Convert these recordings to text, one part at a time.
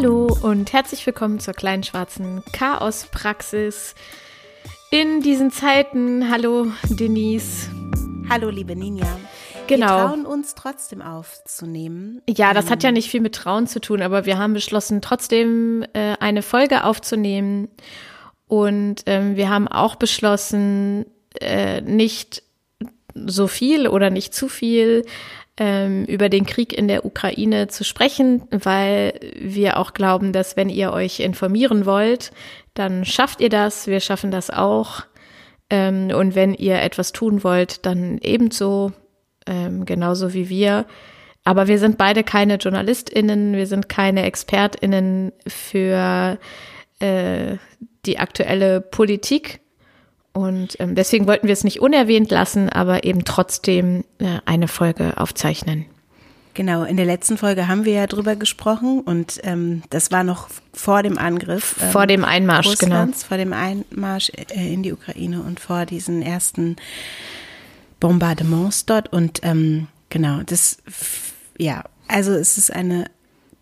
Hallo und herzlich willkommen zur kleinen schwarzen Chaospraxis. In diesen Zeiten, hallo Denise. Hallo liebe Ninja. Genau. Wir trauen uns trotzdem aufzunehmen. Ja, das hat ja nicht viel mit Trauen zu tun, aber wir haben beschlossen, trotzdem äh, eine Folge aufzunehmen. Und ähm, wir haben auch beschlossen, äh, nicht so viel oder nicht zu viel ähm, über den Krieg in der Ukraine zu sprechen, weil wir auch glauben, dass wenn ihr euch informieren wollt, dann schafft ihr das. Wir schaffen das auch. Ähm, und wenn ihr etwas tun wollt, dann ebenso, ähm, genauso wie wir. Aber wir sind beide keine JournalistInnen, wir sind keine ExpertInnen für äh, die aktuelle Politik. Und ähm, deswegen wollten wir es nicht unerwähnt lassen, aber eben trotzdem äh, eine Folge aufzeichnen. Genau, in der letzten Folge haben wir ja drüber gesprochen und ähm, das war noch vor dem Angriff. Ähm, vor dem Einmarsch, genau. Russlands, genau. Vor dem Einmarsch äh, in die Ukraine und vor diesen ersten Bombardements dort. Und ähm, genau, das, ja, also es ist eine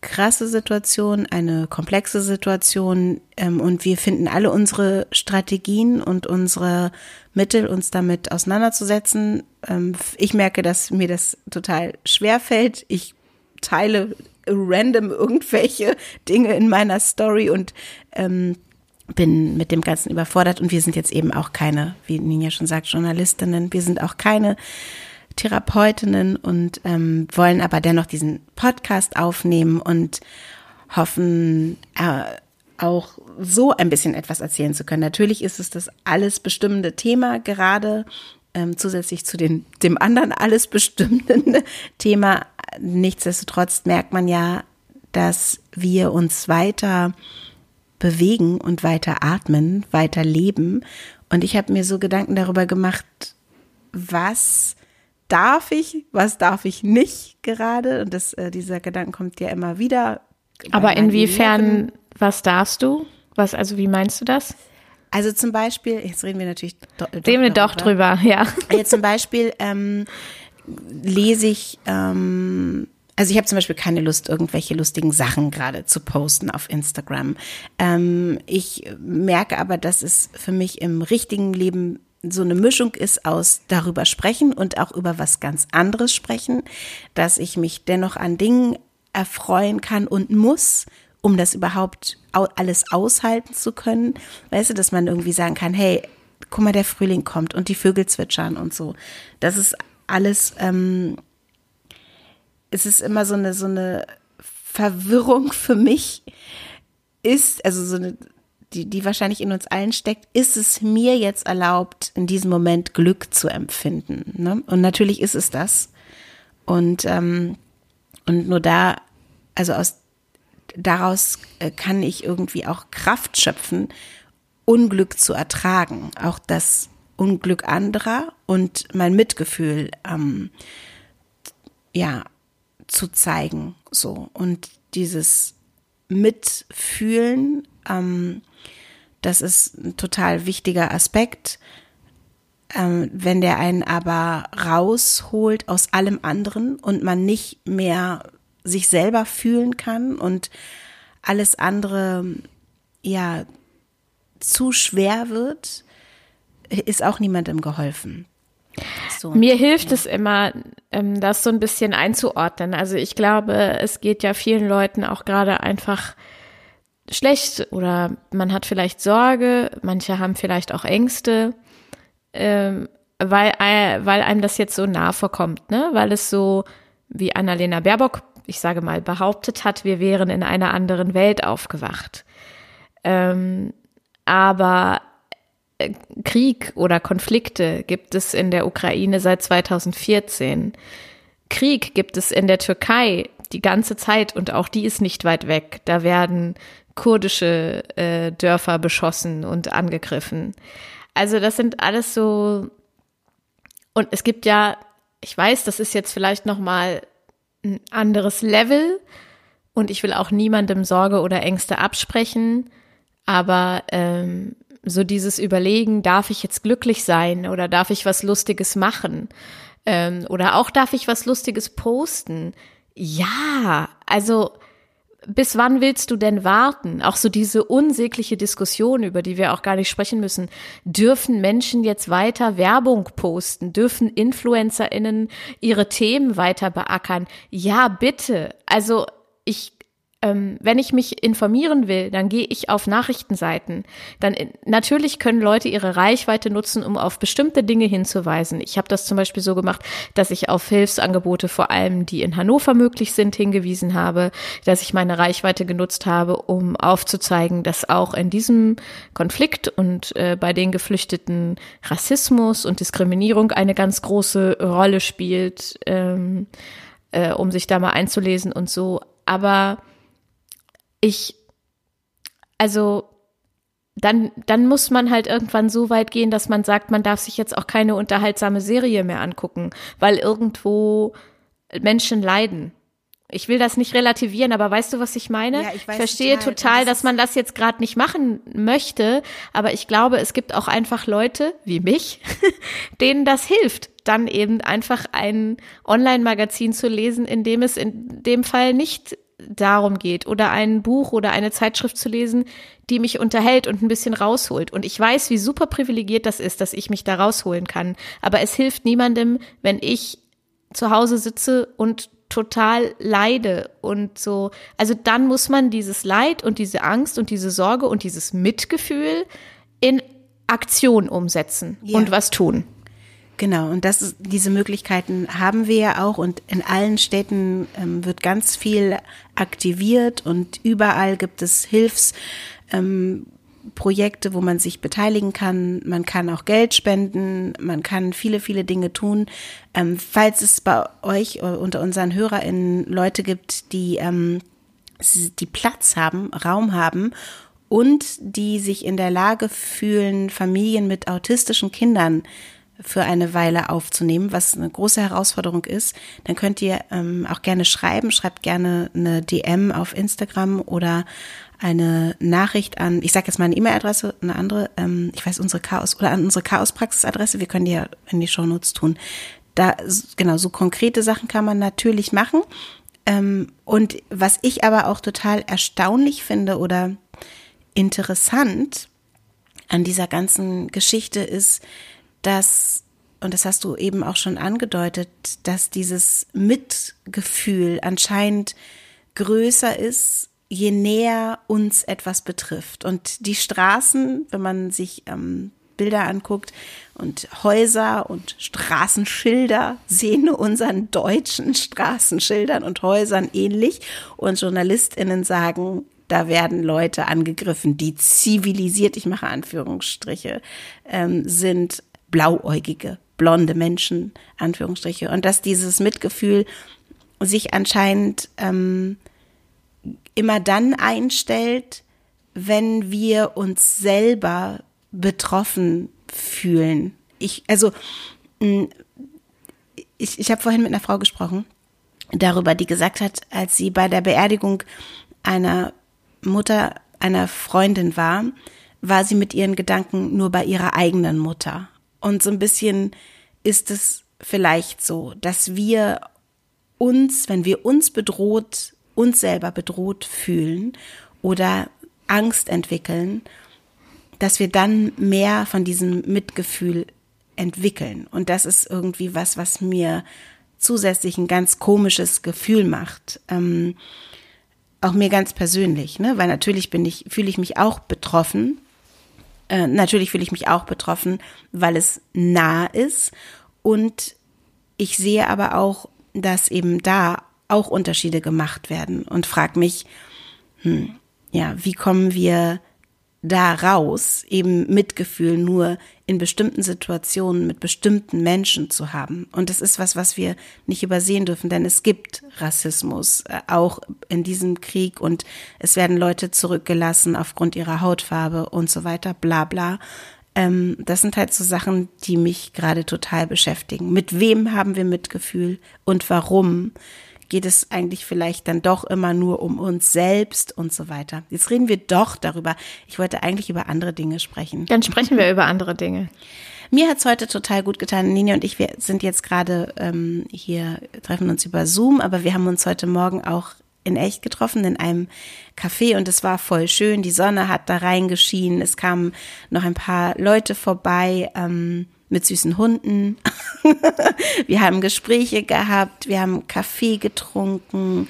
krasse Situation, eine komplexe Situation ähm, und wir finden alle unsere Strategien und unsere Mittel, uns damit auseinanderzusetzen. Ähm, ich merke, dass mir das total schwer fällt. Ich teile random irgendwelche Dinge in meiner Story und ähm, bin mit dem Ganzen überfordert und wir sind jetzt eben auch keine, wie Ninja schon sagt, Journalistinnen. Wir sind auch keine Therapeutinnen und ähm, wollen aber dennoch diesen Podcast aufnehmen und hoffen, äh, auch so ein bisschen etwas erzählen zu können. Natürlich ist es das alles bestimmende Thema gerade, ähm, zusätzlich zu den, dem anderen alles bestimmenden Thema. Nichtsdestotrotz merkt man ja, dass wir uns weiter bewegen und weiter atmen, weiter leben. Und ich habe mir so Gedanken darüber gemacht, was darf ich, was darf ich nicht gerade? Und das, äh, dieser Gedanke kommt ja immer wieder. Aber inwiefern, was darfst du? Was, also wie meinst du das? Also zum Beispiel, jetzt reden wir natürlich do, do, reden wir doch drüber, ja. Jetzt zum Beispiel ähm, lese ich, ähm, also ich habe zum Beispiel keine Lust, irgendwelche lustigen Sachen gerade zu posten auf Instagram. Ähm, ich merke aber, dass es für mich im richtigen Leben so eine Mischung ist aus darüber sprechen und auch über was ganz anderes sprechen, dass ich mich dennoch an Dingen erfreuen kann und muss, um das überhaupt alles aushalten zu können. Weißt du, dass man irgendwie sagen kann, hey, guck mal, der Frühling kommt und die Vögel zwitschern und so. Das ist alles, ähm, es ist immer so eine, so eine Verwirrung für mich ist, also so eine die, die wahrscheinlich in uns allen steckt, ist es mir jetzt erlaubt, in diesem Moment Glück zu empfinden. Ne? Und natürlich ist es das. Und, ähm, und nur da, also aus, daraus äh, kann ich irgendwie auch Kraft schöpfen, Unglück zu ertragen. Auch das Unglück anderer und mein Mitgefühl, ähm, ja, zu zeigen, so. Und dieses Mitfühlen, ähm, das ist ein total wichtiger Aspekt. Ähm, wenn der einen aber rausholt aus allem anderen und man nicht mehr sich selber fühlen kann und alles andere ja zu schwer wird, ist auch niemandem geholfen. So, Mir hilft ja. es immer, ähm, das so ein bisschen einzuordnen. Also ich glaube, es geht ja vielen Leuten auch gerade einfach schlecht oder man hat vielleicht Sorge, manche haben vielleicht auch Ängste, ähm, weil, äh, weil einem das jetzt so nah vorkommt, ne? Weil es so, wie Annalena Baerbock, ich sage mal, behauptet hat, wir wären in einer anderen Welt aufgewacht. Ähm, aber äh, Krieg oder Konflikte gibt es in der Ukraine seit 2014. Krieg gibt es in der Türkei die ganze Zeit und auch die ist nicht weit weg. Da werden kurdische äh, Dörfer beschossen und angegriffen. Also das sind alles so und es gibt ja, ich weiß, das ist jetzt vielleicht noch mal ein anderes Level und ich will auch niemandem Sorge oder Ängste absprechen, aber ähm, so dieses Überlegen, darf ich jetzt glücklich sein oder darf ich was Lustiges machen ähm, oder auch darf ich was Lustiges posten? Ja, also bis wann willst du denn warten? Auch so diese unsägliche Diskussion, über die wir auch gar nicht sprechen müssen. Dürfen Menschen jetzt weiter Werbung posten? Dürfen InfluencerInnen ihre Themen weiter beackern? Ja, bitte. Also ich ähm, wenn ich mich informieren will, dann gehe ich auf Nachrichtenseiten. Dann äh, natürlich können Leute ihre Reichweite nutzen, um auf bestimmte Dinge hinzuweisen. Ich habe das zum Beispiel so gemacht, dass ich auf Hilfsangebote, vor allem die in Hannover möglich sind, hingewiesen habe, dass ich meine Reichweite genutzt habe, um aufzuzeigen, dass auch in diesem Konflikt und äh, bei den Geflüchteten Rassismus und Diskriminierung eine ganz große Rolle spielt, ähm, äh, um sich da mal einzulesen und so. Aber ich, also dann, dann muss man halt irgendwann so weit gehen, dass man sagt, man darf sich jetzt auch keine unterhaltsame Serie mehr angucken, weil irgendwo Menschen leiden. Ich will das nicht relativieren, aber weißt du, was ich meine? Ja, ich, ich verstehe total, total dass man das jetzt gerade nicht machen möchte, aber ich glaube, es gibt auch einfach Leute wie mich, denen das hilft, dann eben einfach ein Online-Magazin zu lesen, in dem es in dem Fall nicht darum geht oder ein Buch oder eine Zeitschrift zu lesen, die mich unterhält und ein bisschen rausholt. Und ich weiß, wie super privilegiert das ist, dass ich mich da rausholen kann. Aber es hilft niemandem, wenn ich zu Hause sitze und total leide und so. Also dann muss man dieses Leid und diese Angst und diese Sorge und dieses Mitgefühl in Aktion umsetzen ja. und was tun. Genau, und das diese Möglichkeiten haben wir ja auch und in allen Städten ähm, wird ganz viel aktiviert und überall gibt es Hilfsprojekte, ähm, wo man sich beteiligen kann. Man kann auch Geld spenden, man kann viele, viele Dinge tun. Ähm, falls es bei euch unter unseren HörerInnen Leute gibt, die, ähm, die Platz haben, Raum haben und die sich in der Lage fühlen, Familien mit autistischen Kindern für eine Weile aufzunehmen, was eine große Herausforderung ist, dann könnt ihr ähm, auch gerne schreiben. Schreibt gerne eine DM auf Instagram oder eine Nachricht an, ich sage jetzt mal eine E-Mail-Adresse, eine andere, ähm, ich weiß unsere Chaos oder an unsere Chaos-Praxis-Adresse, wir können die ja in die Shownotes tun. Da, genau, so konkrete Sachen kann man natürlich machen. Ähm, und was ich aber auch total erstaunlich finde oder interessant an dieser ganzen Geschichte ist, dass, und das hast du eben auch schon angedeutet, dass dieses Mitgefühl anscheinend größer ist, je näher uns etwas betrifft. Und die Straßen, wenn man sich ähm, Bilder anguckt und Häuser und Straßenschilder sehen unseren deutschen Straßenschildern und Häusern ähnlich. Und JournalistInnen sagen, da werden Leute angegriffen, die zivilisiert, ich mache Anführungsstriche, ähm, sind blauäugige, blonde Menschen, Anführungsstriche. Und dass dieses Mitgefühl sich anscheinend ähm, immer dann einstellt, wenn wir uns selber betroffen fühlen. Ich, also, ich, ich habe vorhin mit einer Frau gesprochen darüber, die gesagt hat, als sie bei der Beerdigung einer Mutter einer Freundin war, war sie mit ihren Gedanken nur bei ihrer eigenen Mutter. Und so ein bisschen ist es vielleicht so, dass wir uns, wenn wir uns bedroht, uns selber bedroht fühlen oder Angst entwickeln, dass wir dann mehr von diesem Mitgefühl entwickeln. Und das ist irgendwie was, was mir zusätzlich ein ganz komisches Gefühl macht. Ähm, auch mir ganz persönlich, ne? Weil natürlich bin ich, fühle ich mich auch betroffen äh, natürlich fühle ich mich auch betroffen, weil es nah ist. Und ich sehe aber auch, dass eben da auch Unterschiede gemacht werden und frage mich, hm, ja, wie kommen wir da raus, eben Mitgefühl nur in bestimmten Situationen mit bestimmten Menschen zu haben. Und das ist was, was wir nicht übersehen dürfen, denn es gibt Rassismus äh, auch in diesem Krieg und es werden Leute zurückgelassen aufgrund ihrer Hautfarbe und so weiter, bla bla. Ähm, das sind halt so Sachen, die mich gerade total beschäftigen. Mit wem haben wir Mitgefühl und warum? Geht es eigentlich vielleicht dann doch immer nur um uns selbst und so weiter. Jetzt reden wir doch darüber. Ich wollte eigentlich über andere Dinge sprechen. Dann sprechen wir über andere Dinge. Mir hat's heute total gut getan. Nini und ich, wir sind jetzt gerade ähm, hier, treffen uns über Zoom, aber wir haben uns heute Morgen auch in echt getroffen in einem Café und es war voll schön. Die Sonne hat da reingeschienen. Es kamen noch ein paar Leute vorbei ähm, mit süßen Hunden. wir haben Gespräche gehabt, wir haben Kaffee getrunken.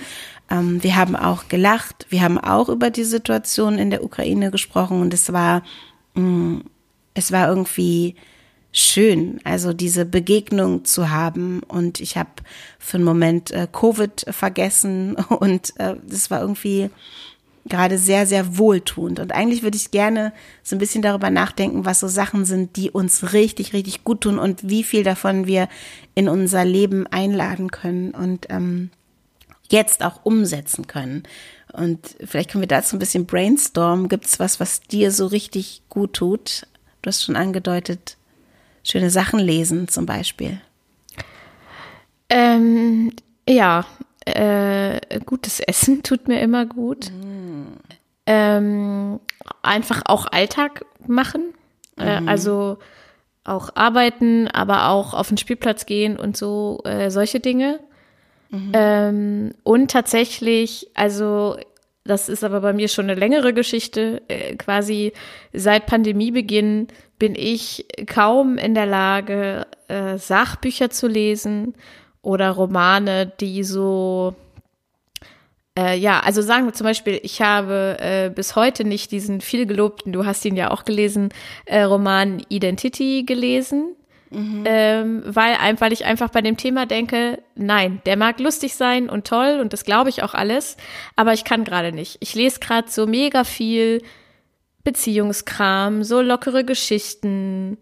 Ähm, wir haben auch gelacht. Wir haben auch über die Situation in der Ukraine gesprochen und es war, mh, mm, es war irgendwie schön, also diese Begegnung zu haben. Und ich habe für einen Moment äh, Covid vergessen und äh, das war irgendwie gerade sehr, sehr wohltuend. Und eigentlich würde ich gerne so ein bisschen darüber nachdenken, was so Sachen sind, die uns richtig, richtig gut tun und wie viel davon wir in unser Leben einladen können und ähm, jetzt auch umsetzen können. Und vielleicht können wir dazu ein bisschen brainstormen. Gibt es was, was dir so richtig gut tut? Du hast schon angedeutet, schöne Sachen lesen zum Beispiel. Ähm, ja, äh, gutes Essen tut mir immer gut. Mm. Ähm, einfach auch Alltag machen. Äh, mhm. also auch arbeiten, aber auch auf den Spielplatz gehen und so, äh, solche Dinge. Mhm. Ähm, und tatsächlich, also das ist aber bei mir schon eine längere Geschichte, äh, quasi seit Pandemiebeginn bin ich kaum in der Lage, äh, Sachbücher zu lesen oder Romane, die so äh, ja, also sagen wir zum Beispiel, ich habe äh, bis heute nicht diesen viel gelobten, du hast ihn ja auch gelesen, äh, Roman Identity gelesen. Mhm. Ähm, weil, weil ich einfach bei dem Thema denke, nein, der mag lustig sein und toll und das glaube ich auch alles, aber ich kann gerade nicht. Ich lese gerade so mega viel Beziehungskram, so lockere Geschichten,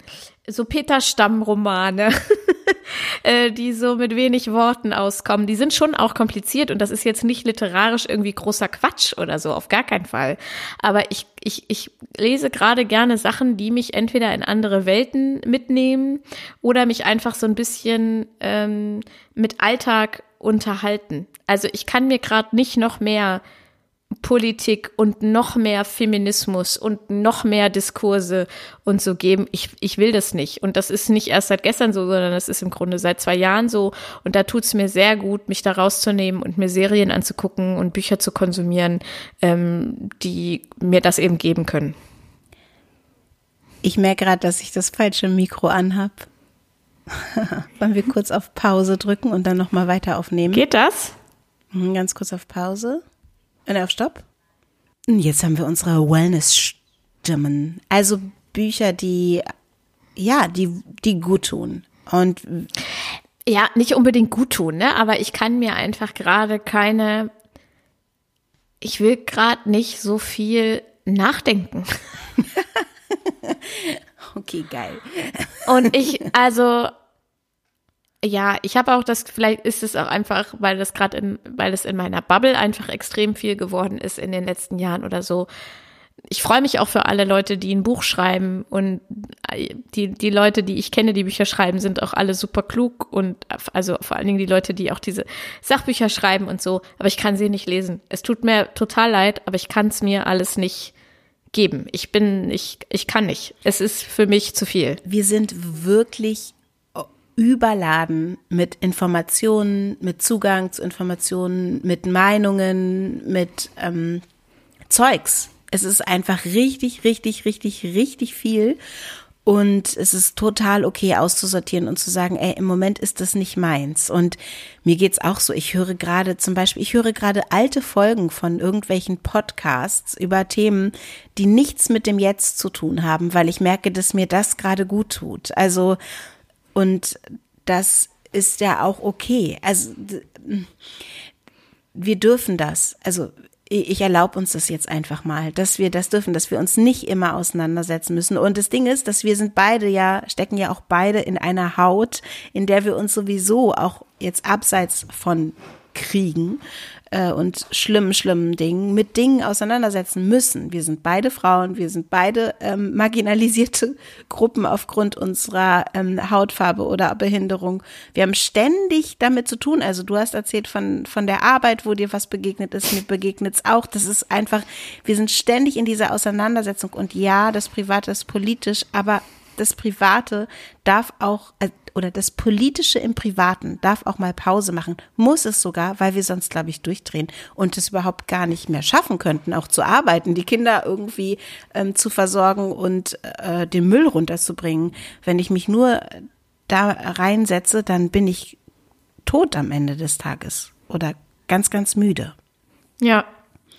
so Peter Stamm-Romane, äh, die so mit wenig Worten auskommen. Die sind schon auch kompliziert und das ist jetzt nicht literarisch irgendwie großer Quatsch oder so, auf gar keinen Fall. Aber ich, ich, ich lese gerade gerne Sachen, die mich entweder in andere Welten mitnehmen oder mich einfach so ein bisschen ähm, mit Alltag unterhalten. Also ich kann mir gerade nicht noch mehr Politik und noch mehr Feminismus und noch mehr Diskurse und so geben. Ich, ich will das nicht. Und das ist nicht erst seit gestern so, sondern das ist im Grunde seit zwei Jahren so. Und da tut es mir sehr gut, mich da rauszunehmen und mir Serien anzugucken und Bücher zu konsumieren, ähm, die mir das eben geben können. Ich merke gerade, dass ich das falsche Mikro anhab. Wollen wir kurz auf Pause drücken und dann nochmal weiter aufnehmen? Geht das? Mhm, ganz kurz auf Pause. Und auf Stopp. Jetzt haben wir unsere Wellness-Stimmen. Also Bücher, die, ja, die, die gut tun. Und ja, nicht unbedingt gut tun, ne? Aber ich kann mir einfach gerade keine, ich will gerade nicht so viel nachdenken. okay, geil. Und ich, also, ja, ich habe auch das, vielleicht ist es auch einfach, weil das gerade in, weil es in meiner Bubble einfach extrem viel geworden ist in den letzten Jahren oder so. Ich freue mich auch für alle Leute, die ein Buch schreiben und die, die Leute, die ich kenne, die Bücher schreiben, sind auch alle super klug und also vor allen Dingen die Leute, die auch diese Sachbücher schreiben und so, aber ich kann sie nicht lesen. Es tut mir total leid, aber ich kann es mir alles nicht geben. Ich bin, ich, ich kann nicht. Es ist für mich zu viel. Wir sind wirklich überladen mit Informationen, mit Zugang zu Informationen, mit Meinungen, mit ähm, Zeugs. Es ist einfach richtig, richtig, richtig, richtig viel. Und es ist total okay auszusortieren und zu sagen, ey, im Moment ist das nicht meins. Und mir geht's auch so. Ich höre gerade zum Beispiel, ich höre gerade alte Folgen von irgendwelchen Podcasts über Themen, die nichts mit dem Jetzt zu tun haben, weil ich merke, dass mir das gerade gut tut. Also und das ist ja auch okay. Also wir dürfen das. Also ich erlaube uns das jetzt einfach mal, dass wir das dürfen, dass wir uns nicht immer auseinandersetzen müssen. Und das Ding ist, dass wir sind beide ja, stecken ja auch beide in einer Haut, in der wir uns sowieso auch jetzt abseits von Kriegen äh, und schlimmen, schlimmen Dingen mit Dingen auseinandersetzen müssen. Wir sind beide Frauen, wir sind beide ähm, marginalisierte Gruppen aufgrund unserer ähm, Hautfarbe oder Behinderung. Wir haben ständig damit zu tun. Also du hast erzählt von, von der Arbeit, wo dir was begegnet ist, mir begegnet es auch. Das ist einfach, wir sind ständig in dieser Auseinandersetzung und ja, das Private ist politisch, aber das Private darf auch, äh, oder das Politische im Privaten darf auch mal Pause machen, muss es sogar, weil wir sonst, glaube ich, durchdrehen und es überhaupt gar nicht mehr schaffen könnten, auch zu arbeiten, die Kinder irgendwie ähm, zu versorgen und äh, den Müll runterzubringen. Wenn ich mich nur da reinsetze, dann bin ich tot am Ende des Tages oder ganz, ganz müde. Ja,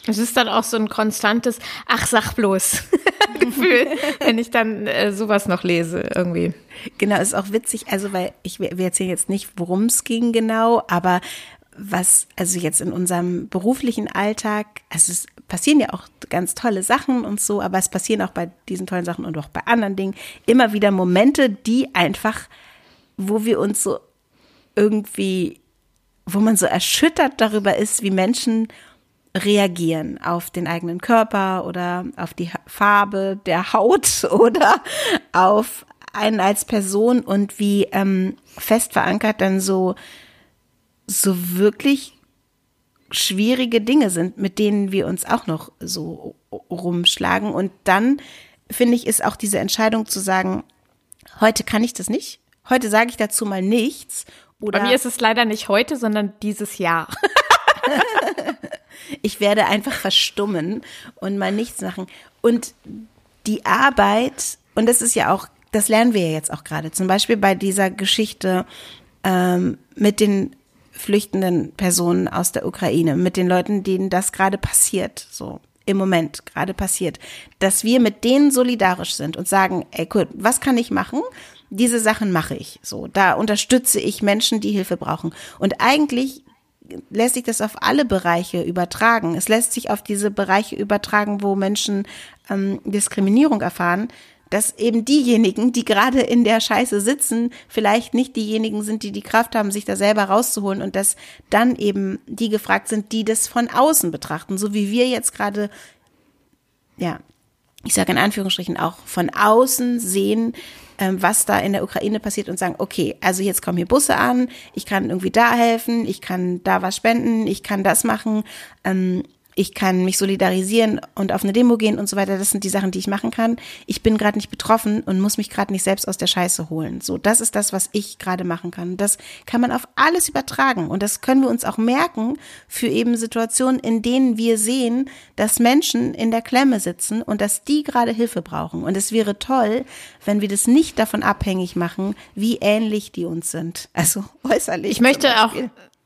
es ist dann auch so ein konstantes Ach, sag bloß Gefühl, wenn ich dann äh, sowas noch lese irgendwie. Genau, ist auch witzig, also weil ich, wir erzählen jetzt nicht, worum es ging genau, aber was, also jetzt in unserem beruflichen Alltag, also es passieren ja auch ganz tolle Sachen und so, aber es passieren auch bei diesen tollen Sachen und auch bei anderen Dingen immer wieder Momente, die einfach, wo wir uns so irgendwie, wo man so erschüttert darüber ist, wie Menschen reagieren auf den eigenen Körper oder auf die Farbe der Haut oder auf einen als Person und wie ähm, fest verankert dann so so wirklich schwierige Dinge sind, mit denen wir uns auch noch so rumschlagen. Und dann finde ich, ist auch diese Entscheidung zu sagen, heute kann ich das nicht, heute sage ich dazu mal nichts. Oder Bei mir ist es leider nicht heute, sondern dieses Jahr. ich werde einfach verstummen und mal nichts machen. Und die Arbeit, und das ist ja auch, das lernen wir ja jetzt auch gerade, zum Beispiel bei dieser Geschichte ähm, mit den flüchtenden Personen aus der Ukraine, mit den Leuten, denen das gerade passiert, so im Moment gerade passiert, dass wir mit denen solidarisch sind und sagen, ey, gut, was kann ich machen? Diese Sachen mache ich. So, da unterstütze ich Menschen, die Hilfe brauchen. Und eigentlich lässt sich das auf alle Bereiche übertragen. Es lässt sich auf diese Bereiche übertragen, wo Menschen ähm, Diskriminierung erfahren dass eben diejenigen, die gerade in der Scheiße sitzen, vielleicht nicht diejenigen sind, die die Kraft haben, sich da selber rauszuholen und dass dann eben die gefragt sind, die das von außen betrachten, so wie wir jetzt gerade, ja, ich sage in Anführungsstrichen auch von außen sehen, was da in der Ukraine passiert und sagen, okay, also jetzt kommen hier Busse an, ich kann irgendwie da helfen, ich kann da was spenden, ich kann das machen. Ähm, ich kann mich solidarisieren und auf eine Demo gehen und so weiter. Das sind die Sachen, die ich machen kann. Ich bin gerade nicht betroffen und muss mich gerade nicht selbst aus der Scheiße holen. So, das ist das, was ich gerade machen kann. Das kann man auf alles übertragen und das können wir uns auch merken für eben Situationen, in denen wir sehen, dass Menschen in der Klemme sitzen und dass die gerade Hilfe brauchen. Und es wäre toll, wenn wir das nicht davon abhängig machen, wie ähnlich die uns sind. Also äußerlich. Ich möchte auch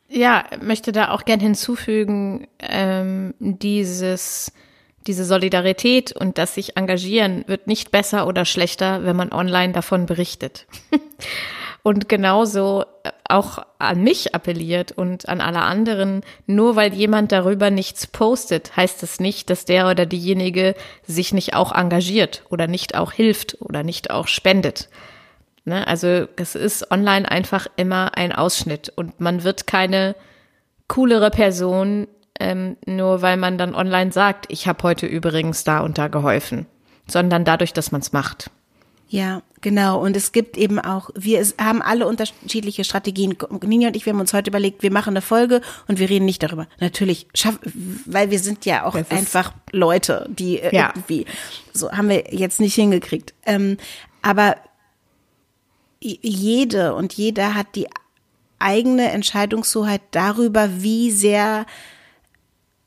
ja, möchte da auch gern hinzufügen, ähm, dieses, diese Solidarität und das sich engagieren wird nicht besser oder schlechter, wenn man online davon berichtet. und genauso auch an mich appelliert und an alle anderen, nur weil jemand darüber nichts postet, heißt es nicht, dass der oder diejenige sich nicht auch engagiert oder nicht auch hilft oder nicht auch spendet. Ne? Also es ist online einfach immer ein Ausschnitt und man wird keine coolere Person, ähm, nur weil man dann online sagt, ich habe heute übrigens da und da geholfen, sondern dadurch, dass man es macht. Ja, genau. Und es gibt eben auch, wir haben alle unterschiedliche Strategien. Nini und ich, wir haben uns heute überlegt, wir machen eine Folge und wir reden nicht darüber. Natürlich, schaff, weil wir sind ja auch einfach Leute, die ja. irgendwie, so haben wir jetzt nicht hingekriegt. Ähm, aber jede und jeder hat die eigene Entscheidungshoheit darüber, wie sehr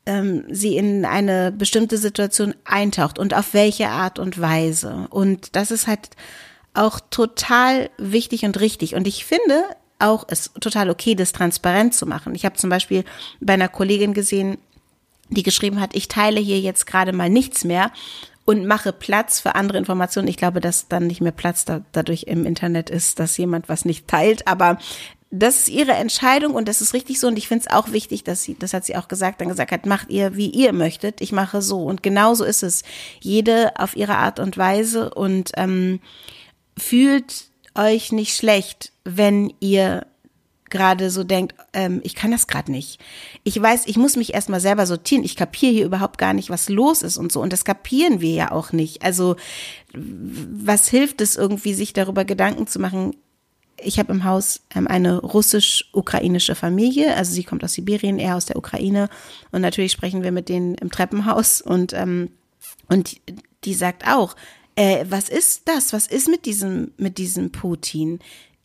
ähm, sie in eine bestimmte Situation eintaucht und auf welche Art und Weise. Und das ist halt auch total wichtig und richtig. Und ich finde auch es total okay, das transparent zu machen. Ich habe zum Beispiel bei einer Kollegin gesehen, die geschrieben hat, ich teile hier jetzt gerade mal nichts mehr und mache Platz für andere Informationen. Ich glaube, dass dann nicht mehr Platz da, dadurch im Internet ist, dass jemand was nicht teilt, aber das ist ihre Entscheidung und das ist richtig so. Und ich finde es auch wichtig, dass sie, das hat sie auch gesagt, dann gesagt hat, macht ihr, wie ihr möchtet, ich mache so. Und genau so ist es. Jede auf ihre Art und Weise. Und ähm, fühlt euch nicht schlecht, wenn ihr gerade so denkt, ähm, ich kann das gerade nicht. Ich weiß, ich muss mich erstmal selber sortieren. Ich kapiere hier überhaupt gar nicht, was los ist und so. Und das kapieren wir ja auch nicht. Also was hilft es irgendwie, sich darüber Gedanken zu machen? Ich habe im Haus ähm, eine russisch-ukrainische Familie, also sie kommt aus Sibirien, er aus der Ukraine. Und natürlich sprechen wir mit denen im Treppenhaus und, ähm, und die sagt auch, äh, was ist das? Was ist mit diesem, mit diesem Putin?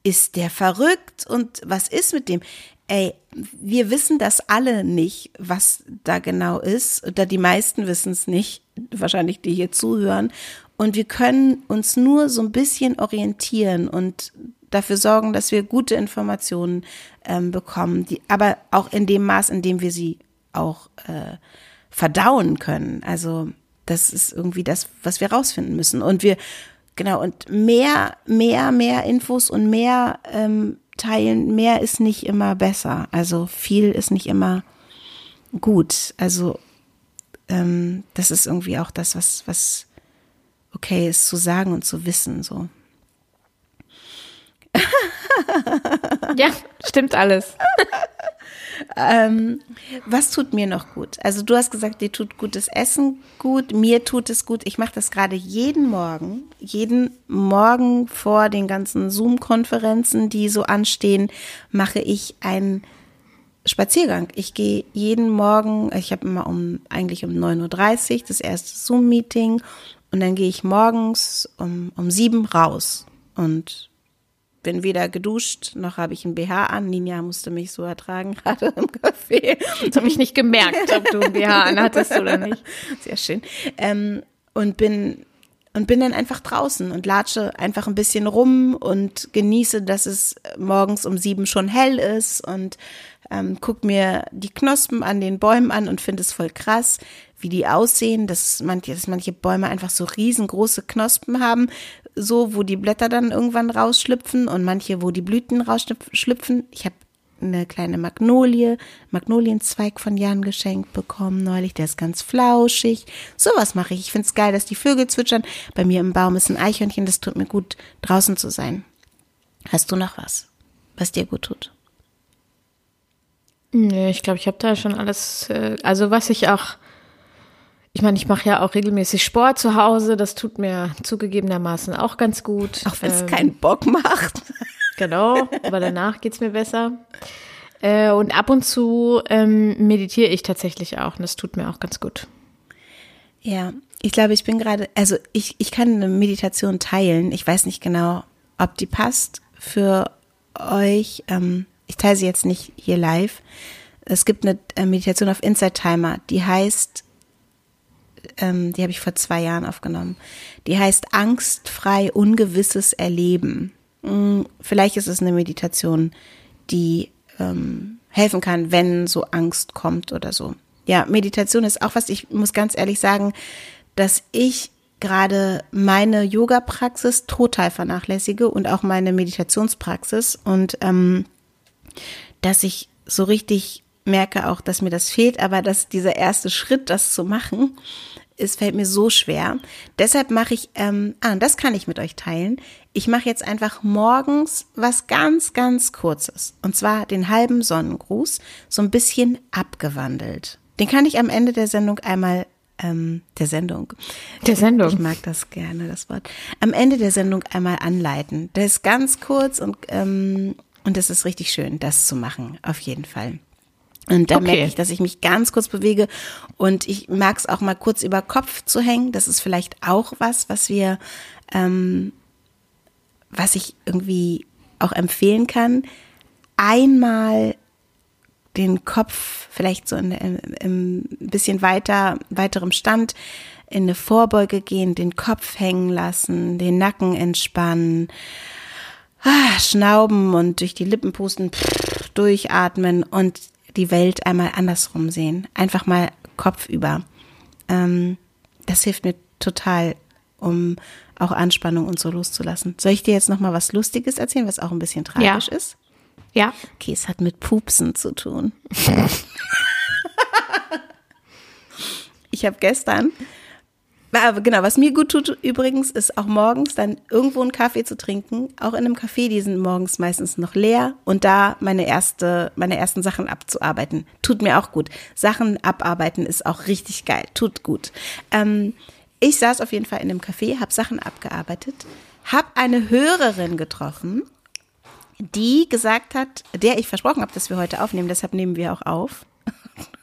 Ist der verrückt und was ist mit dem? Ey, wir wissen das alle nicht, was da genau ist. Oder die meisten wissen es nicht, wahrscheinlich die hier zuhören. Und wir können uns nur so ein bisschen orientieren und dafür sorgen, dass wir gute Informationen ähm, bekommen, die, aber auch in dem Maß, in dem wir sie auch äh, verdauen können. Also das ist irgendwie das, was wir rausfinden müssen. Und wir, genau, und mehr, mehr, mehr Infos und mehr ähm, teilen, mehr ist nicht immer besser. Also viel ist nicht immer gut. Also ähm, das ist irgendwie auch das, was, was okay ist zu sagen und zu wissen. So. Ja, stimmt alles. ähm, was tut mir noch gut? Also du hast gesagt, dir tut gutes Essen gut, mir tut es gut. Ich mache das gerade jeden Morgen, jeden Morgen vor den ganzen Zoom-Konferenzen, die so anstehen, mache ich einen Spaziergang. Ich gehe jeden Morgen, ich habe immer um eigentlich um 9.30 Uhr das erste Zoom-Meeting und dann gehe ich morgens um, um sieben raus und bin weder geduscht, noch habe ich ein BH an. Ninja musste mich so ertragen, gerade im Café. Das habe ich nicht gemerkt, ob du ein BH anhattest oder nicht. Sehr schön. Ähm, und bin und bin dann einfach draußen und latsche einfach ein bisschen rum und genieße, dass es morgens um sieben schon hell ist und ähm, guck mir die Knospen an den Bäumen an und finde es voll krass, wie die aussehen, dass manche, dass manche Bäume einfach so riesengroße Knospen haben, so, wo die Blätter dann irgendwann rausschlüpfen und manche, wo die Blüten rausschlüpfen. Ich habe eine kleine Magnolie, Magnolienzweig von Jan geschenkt bekommen neulich, der ist ganz flauschig. Sowas mache ich. Ich finde es geil, dass die Vögel zwitschern. Bei mir im Baum ist ein Eichhörnchen, das tut mir gut, draußen zu sein. Hast du noch was, was dir gut tut? Nee, ich glaube, ich habe da schon alles, äh, also was ich auch ich meine, ich mache ja auch regelmäßig Sport zu Hause. Das tut mir zugegebenermaßen auch ganz gut. Auch wenn es ähm, keinen Bock macht. Genau, aber danach geht es mir besser. Äh, und ab und zu ähm, meditiere ich tatsächlich auch und das tut mir auch ganz gut. Ja, ich glaube, ich bin gerade, also ich, ich kann eine Meditation teilen. Ich weiß nicht genau, ob die passt für euch. Ähm, ich teile sie jetzt nicht hier live. Es gibt eine äh, Meditation auf Inside Timer, die heißt ähm, die habe ich vor zwei Jahren aufgenommen. Die heißt Angstfrei ungewisses Erleben. Hm, vielleicht ist es eine Meditation, die ähm, helfen kann, wenn so Angst kommt oder so. Ja, Meditation ist auch was, ich muss ganz ehrlich sagen, dass ich gerade meine Yoga-Praxis total vernachlässige und auch meine Meditationspraxis und ähm, dass ich so richtig merke auch, dass mir das fehlt, aber dass dieser erste Schritt, das zu machen, es fällt mir so schwer. Deshalb mache ich, ähm, ah, das kann ich mit euch teilen. Ich mache jetzt einfach morgens was ganz, ganz Kurzes. Und zwar den halben Sonnengruß, so ein bisschen abgewandelt. Den kann ich am Ende der Sendung einmal, ähm, der Sendung. Der Sendung. Ich mag das gerne, das Wort. Am Ende der Sendung einmal anleiten. Der ist ganz kurz und, ähm, und es ist richtig schön, das zu machen, auf jeden Fall. Und da okay. merke ich, dass ich mich ganz kurz bewege und ich mag es auch mal kurz über Kopf zu hängen. Das ist vielleicht auch was, was wir, ähm, was ich irgendwie auch empfehlen kann. Einmal den Kopf vielleicht so in, in, in ein bisschen weiter, weiterem Stand in eine Vorbeuge gehen, den Kopf hängen lassen, den Nacken entspannen, ah, schnauben und durch die Lippen pusten, pff, durchatmen und die Welt einmal andersrum sehen. Einfach mal Kopf über. Ähm, das hilft mir total, um auch Anspannung und so loszulassen. Soll ich dir jetzt noch mal was Lustiges erzählen, was auch ein bisschen tragisch ja. ist? Ja. Okay, es hat mit Pupsen zu tun. ich habe gestern genau, was mir gut tut übrigens, ist auch morgens dann irgendwo einen Kaffee zu trinken. Auch in einem Café, die sind morgens meistens noch leer und da meine erste, meine ersten Sachen abzuarbeiten. Tut mir auch gut. Sachen abarbeiten ist auch richtig geil. Tut gut. Ähm, ich saß auf jeden Fall in einem Café, habe Sachen abgearbeitet, habe eine Hörerin getroffen, die gesagt hat, der ich versprochen habe, dass wir heute aufnehmen, deshalb nehmen wir auch auf.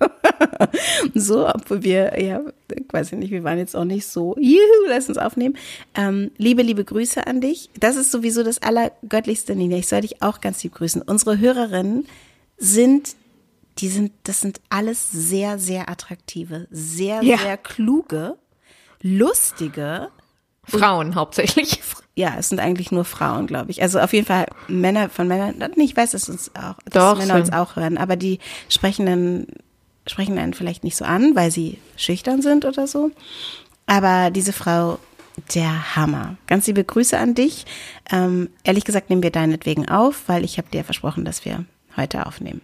so, obwohl wir ja weiß ich nicht, wir waren jetzt auch nicht so, juhu, lass uns aufnehmen. Ähm, liebe, liebe Grüße an dich. Das ist sowieso das Allergöttlichste, Nina. Ich soll dich auch ganz lieb grüßen. Unsere Hörerinnen sind, die sind, das sind alles sehr, sehr attraktive, sehr, Ja. sehr kluge, lustige, Frauen hauptsächlich. Ja, es sind eigentlich nur Frauen, glaube ich. Also auf jeden Fall Männer von Männern. Ich weiß, dass uns auch, dass Doch, Männer uns auch hören, aber die sprechen dann sprechen einen vielleicht nicht so an, weil sie schüchtern sind oder so. Aber diese Frau, der Hammer. Ganz liebe Grüße an dich. Ähm, ehrlich gesagt nehmen wir deinetwegen auf, weil ich habe dir versprochen, dass wir heute aufnehmen.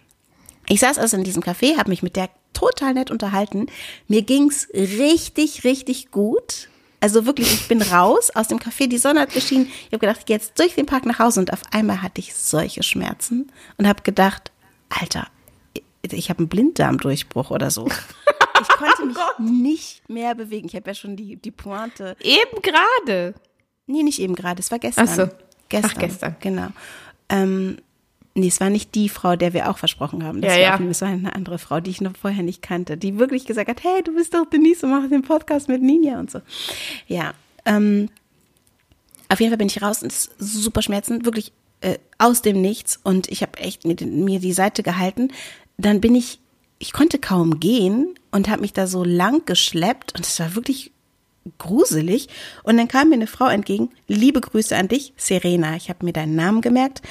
Ich saß also in diesem Café, habe mich mit der total nett unterhalten. Mir ging's richtig, richtig gut. Also wirklich, ich bin raus aus dem Café, die Sonne hat geschienen. Ich habe gedacht, ich gehe jetzt durch den Park nach Hause und auf einmal hatte ich solche Schmerzen und habe gedacht, Alter, ich habe einen Blinddarmdurchbruch oder so. Ich konnte mich nicht mehr bewegen. Ich habe ja schon die, die Pointe Eben gerade. Nee, nicht eben gerade, es war gestern. Ach so. Gestern. Ach, gestern. Genau. Ähm, nee, es war nicht die Frau, der wir auch versprochen haben. Das Ja, war, ja. es war eine andere Frau, die ich noch vorher nicht kannte, die wirklich gesagt hat, hey, du bist doch Denise und machst den Podcast mit Ninja und so. Ja, ähm, auf jeden Fall bin ich raus und es ist super Schmerzen, wirklich äh, aus dem Nichts und ich habe echt mir, den- mir die Seite gehalten. Dann bin ich, ich konnte kaum gehen und habe mich da so lang geschleppt und es war wirklich gruselig. Und dann kam mir eine Frau entgegen, liebe Grüße an dich, Serena. Ich habe mir deinen Namen gemerkt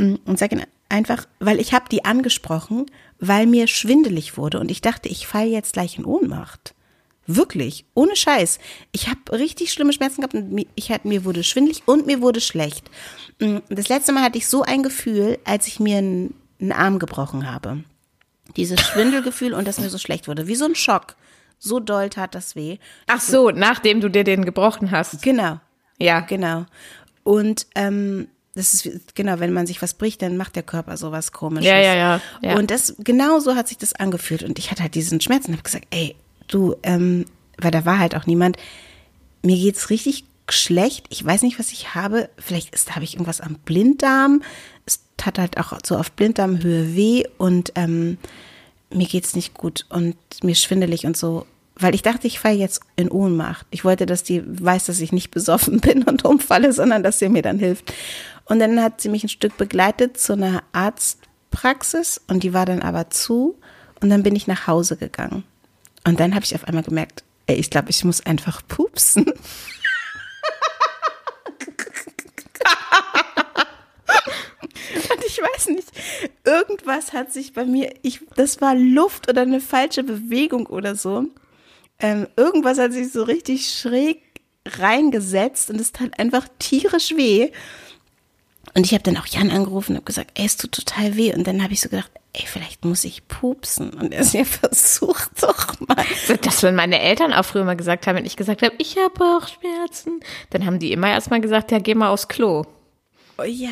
und sage ihn einfach, weil ich habe die angesprochen, weil mir schwindelig wurde und ich dachte, ich falle jetzt gleich in Ohnmacht. Wirklich, ohne Scheiß. Ich habe richtig schlimme Schmerzen gehabt und mir, ich hatte, mir wurde schwindelig und mir wurde schlecht. Mm, Das letzte Mal hatte ich so ein Gefühl, als ich mir einen, einen Arm gebrochen habe. Dieses Schwindelgefühl und dass mir so schlecht wurde. Wie so ein Schock. So doll tat das weh. Ach so, nachdem du dir den gebrochen hast. Genau, Ja. genau. Und ähm, das ist genau, wenn man sich was bricht, dann macht der Körper sowas komisches. Ja, ja, ja, ja. Und das genau so hat sich das angefühlt. Und ich hatte halt diesen Schmerz und habe gesagt, ey, du, ähm, weil da war halt auch niemand. Mir geht's richtig schlecht. Ich weiß nicht, was ich habe. Vielleicht ist, habe ich irgendwas am Blinddarm. Es tat halt auch so auf Blinddarmhöhe weh und ähm, mir geht's nicht gut und mir schwindelig und so. Weil ich dachte, ich falle jetzt in Ohnmacht. Ich wollte, dass die weiß, dass ich nicht besoffen bin und umfalle, sondern dass sie mir dann hilft. Und dann hat sie mich ein Stück begleitet zu einer Arztpraxis und die war dann aber zu. Und dann bin ich nach Hause gegangen. Und dann habe ich auf einmal gemerkt, ey, ich glaube, ich muss einfach pupsen. Und ich weiß nicht, irgendwas hat sich bei mir, ich, das war Luft oder eine falsche Bewegung oder so. Ähm, irgendwas hat sich so richtig schräg reingesetzt und es tat einfach tierisch weh. Und ich habe dann auch Jan angerufen und habe gesagt, ey, es tut total weh. Und dann habe ich so gedacht, ey, vielleicht muss ich pupsen. Und er ist ja versucht doch mal. Das, wenn meine Eltern auch früher mal gesagt haben, wenn ich gesagt habe, ich habe Bauchschmerzen, dann haben die immer erstmal gesagt, ja, geh mal aufs Klo. Oh ja.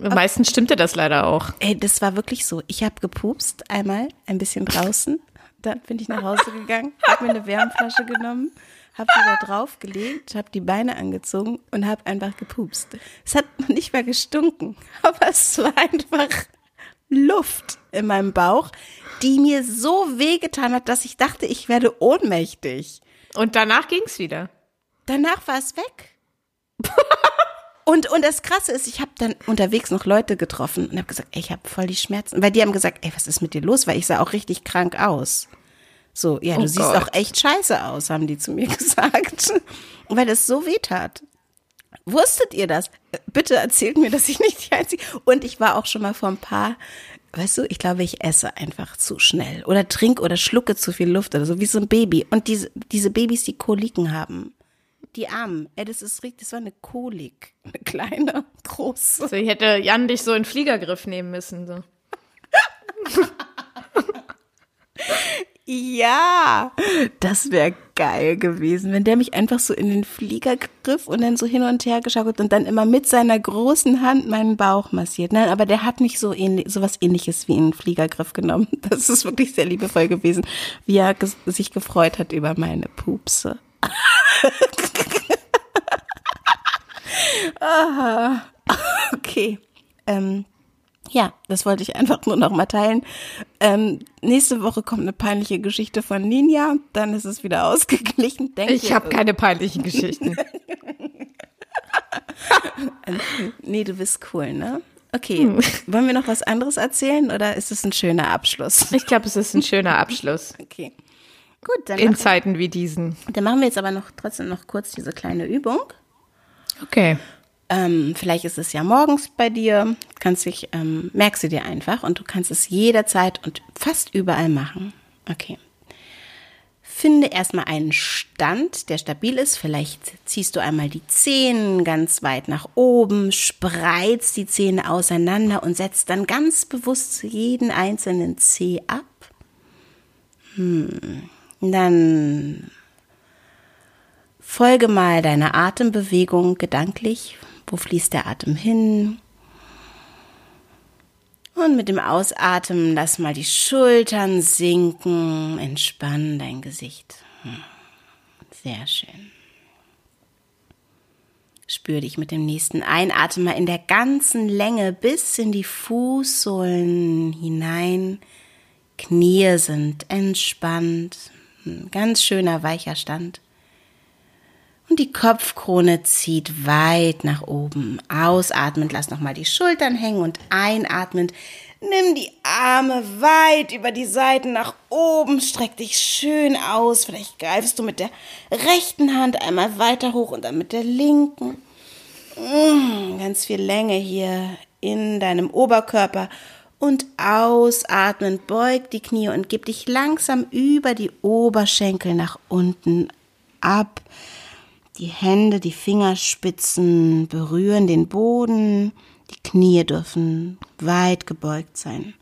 Meistens stimmte das leider auch. Ey, das war wirklich so. Ich habe gepupst einmal, ein bisschen draußen. Dann bin ich nach Hause gegangen, habe mir eine Wärmflasche genommen, habe die da draufgelegt, habe die Beine angezogen und habe einfach gepupst. Es hat nicht mal gestunken, aber es war einfach Luft in meinem Bauch, die mir so wehgetan hat, dass ich dachte, ich werde ohnmächtig. Und danach ging's wieder. Danach war es weg. Und, und das Krasse ist, ich habe dann unterwegs noch Leute getroffen und habe gesagt, ey, ich habe voll die Schmerzen. Weil die haben gesagt, ey, was ist mit dir los? Weil ich sah auch richtig krank aus. So, ja, du Oh siehst Gott. auch echt scheiße aus, haben die zu mir gesagt. Weil es so weh tat. Wusstet ihr das? Bitte erzählt mir, dass ich nicht die Einzige. Und ich war auch schon mal vor ein paar, weißt du, ich glaube, ich esse einfach zu schnell oder trinke oder schlucke zu viel Luft oder so, wie so ein Baby. Und diese, diese Babys, die Koliken haben. Die Armen, ey, das ist richtig, das war eine Kolik. Eine kleine, große. So, ich hätte Jan dich so in Fliegergriff nehmen müssen. So. Ja, das wäre geil gewesen, wenn der mich einfach so in den Flieger griff und dann so hin und her geschaukelt und dann immer mit seiner großen Hand meinen Bauch massiert. Nein, aber der hat nicht so ähnlich, so was ähnliches wie einen Fliegergriff genommen. Das ist wirklich sehr liebevoll gewesen, wie er sich gefreut hat über meine Pupse. ah, okay. Ähm, Ja, das wollte ich einfach nur noch mal teilen. Ähm, nächste Woche kommt eine peinliche Geschichte von Ninja, dann ist es wieder ausgeglichen. Denkt ich habe keine peinlichen Geschichten. nee, du bist cool, ne? Okay, hm. wollen wir noch was anderes erzählen oder ist es ein schöner Abschluss? Ich glaube, es ist ein schöner Abschluss. Okay. Gut, dann. In Zeiten wie diesen. Dann machen wir jetzt aber noch trotzdem noch kurz diese kleine Übung. Okay. Ähm, vielleicht ist es ja morgens bei dir. Kannst dich, ähm, merkst du dir einfach und du kannst es jederzeit und fast überall machen. Okay. Finde erstmal einen Stand, der stabil ist. Vielleicht ziehst du einmal die Zehen ganz weit nach oben, spreizt die Zähne auseinander und setzt dann ganz bewusst jeden einzelnen Zeh ab. Hm. Dann folge mal deiner Atembewegung gedanklich. Wo fließt der Atem hin? Und mit dem Ausatmen lass mal die Schultern sinken, entspann dein Gesicht. Hm. Sehr schön. Spür dich mit dem nächsten Einatmen in der ganzen Länge bis in die Fußsohlen hinein. Knie sind entspannt. Ein ganz schöner weicher Stand. Und die Kopfkrone zieht weit nach oben. Ausatmend lass nochmal die Schultern hängen und einatmend nimm die Arme weit über die Seiten nach oben. Streck dich schön aus. Vielleicht greifst du mit der rechten Hand einmal weiter hoch und dann mit der linken. Mm, ganz viel Länge hier in deinem Oberkörper. Und ausatmend beug die Knie und gib dich langsam über die Oberschenkel nach unten ab. Die Hände, die Fingerspitzen berühren den Boden. Die Knie dürfen weit gebeugt sein.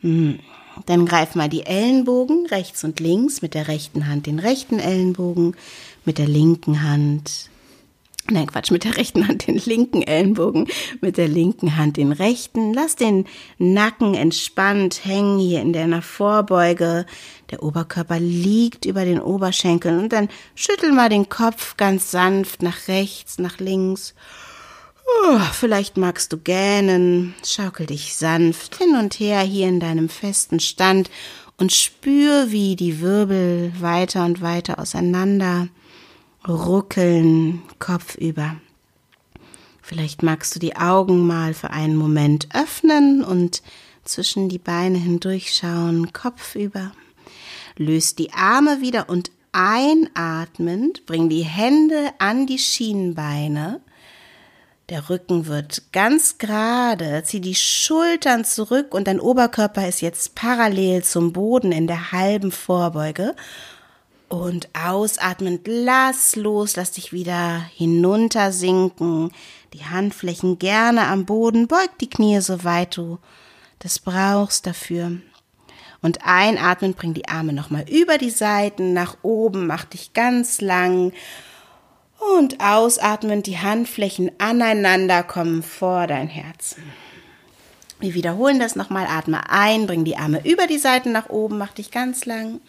Hm. Dann greif mal die Ellenbogen rechts und links mit der rechten Hand den rechten Ellenbogen, mit der linken Hand Nein, Quatsch, mit der rechten Hand den linken Ellenbogen, mit der linken Hand den rechten. Lass den Nacken entspannt hängen hier in deiner Vorbeuge. Der Oberkörper liegt über den Oberschenkeln und dann schüttel mal den Kopf ganz sanft nach rechts, nach links. Oh, vielleicht magst du gähnen. Schaukel dich sanft hin und her hier in deinem festen Stand und spür, wie die Wirbel weiter und weiter auseinander ruckeln kopfüber. Vielleicht magst du die Augen mal für einen Moment öffnen und zwischen die Beine hindurchschauen, kopfüber. Löst die Arme wieder und einatmend bring die Hände an die Schienbeine. Der Rücken wird ganz gerade, zieh die Schultern zurück und dein Oberkörper ist jetzt parallel zum Boden in der halben Vorbeuge und ausatmend, lass los, lass dich wieder hinuntersinken. Die Handflächen gerne am Boden, beug die Knie so weit du das brauchst dafür. Und einatmen, bring die Arme nochmal über die Seiten, nach oben, mach dich ganz lang. Und ausatmen, die Handflächen aneinander kommen vor dein Herz. Wir wiederholen das nochmal. Atme ein, bring die Arme über die Seiten nach oben, mach dich ganz lang.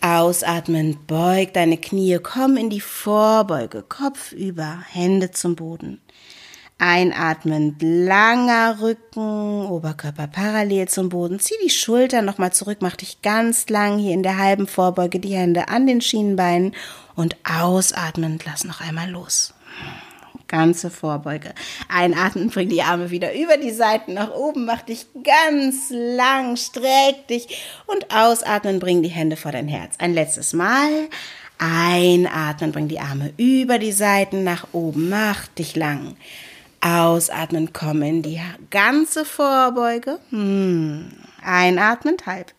Ausatmen, beug deine Knie, komm in die Vorbeuge, Kopf über, Hände zum Boden. Einatmend, langer Rücken, Oberkörper parallel zum Boden. Zieh die Schultern nochmal zurück, mach dich ganz lang hier in der halben Vorbeuge, die Hände an den Schienenbeinen und ausatmend, lass noch einmal los ganze Vorbeuge. Einatmen, bring die Arme wieder über die Seiten nach oben, mach dich ganz lang, streck dich und ausatmen, bring die Hände vor dein Herz. Ein letztes Mal. Einatmen, bring die Arme über die Seiten nach oben, mach dich lang. Ausatmen, komm in die ganze Vorbeuge. Hm. Einatmen, halb.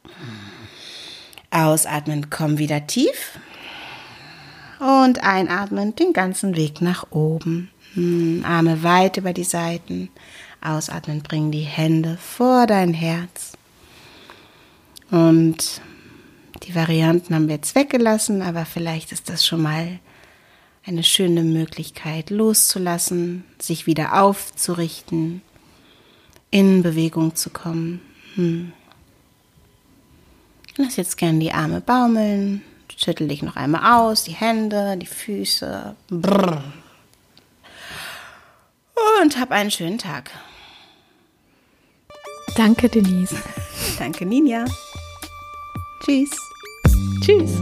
Ausatmen, komm wieder tief. Und einatmen den ganzen Weg nach oben. Hm, Arme weit über die Seiten. Ausatmen, bring die Hände vor dein Herz. Und die Varianten haben wir jetzt weggelassen, aber vielleicht ist das schon mal eine schöne Möglichkeit loszulassen, sich wieder aufzurichten, in Bewegung zu kommen. Hm. Lass jetzt gern die Arme baumeln, schüttel dich noch einmal aus, die Hände, die Füße. Brrr und hab einen schönen Tag. Danke, Denise. Danke, Ninja. Tschüss. Tschüss.